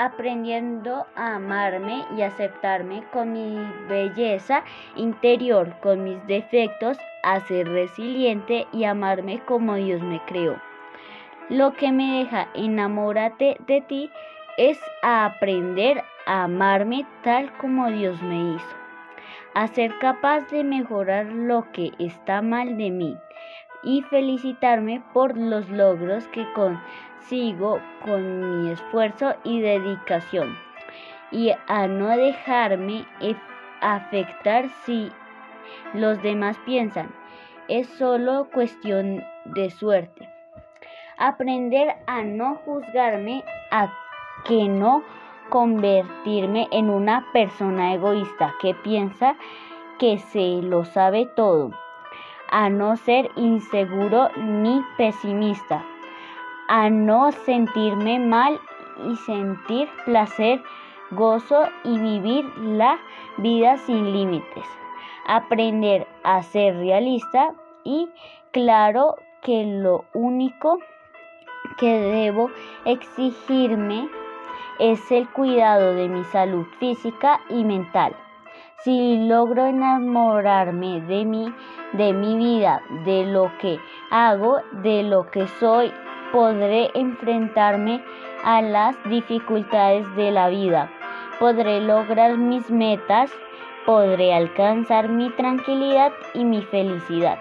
aprendiendo a amarme y aceptarme con mi belleza interior, con mis defectos, a ser resiliente y amarme como Dios me creó. Lo que me deja enamórate de ti es aprender a amarme tal como Dios me hizo, a ser capaz de mejorar lo que está mal de mí y felicitarme por los logros que consigo con mi esfuerzo y dedicación y a no dejarme afectar si los demás piensan. Es solo cuestión de suerte. Aprender a no juzgarme, a que no convertirme en una persona egoísta que piensa que se lo sabe todo a no ser inseguro ni pesimista, a no sentirme mal y sentir placer, gozo y vivir la vida sin límites. Aprender a ser realista y claro que lo único que debo exigirme es el cuidado de mi salud física y mental. Si logro enamorarme de mí, de mi vida, de lo que hago, de lo que soy, podré enfrentarme a las dificultades de la vida. Podré lograr mis metas, podré alcanzar mi tranquilidad y mi felicidad.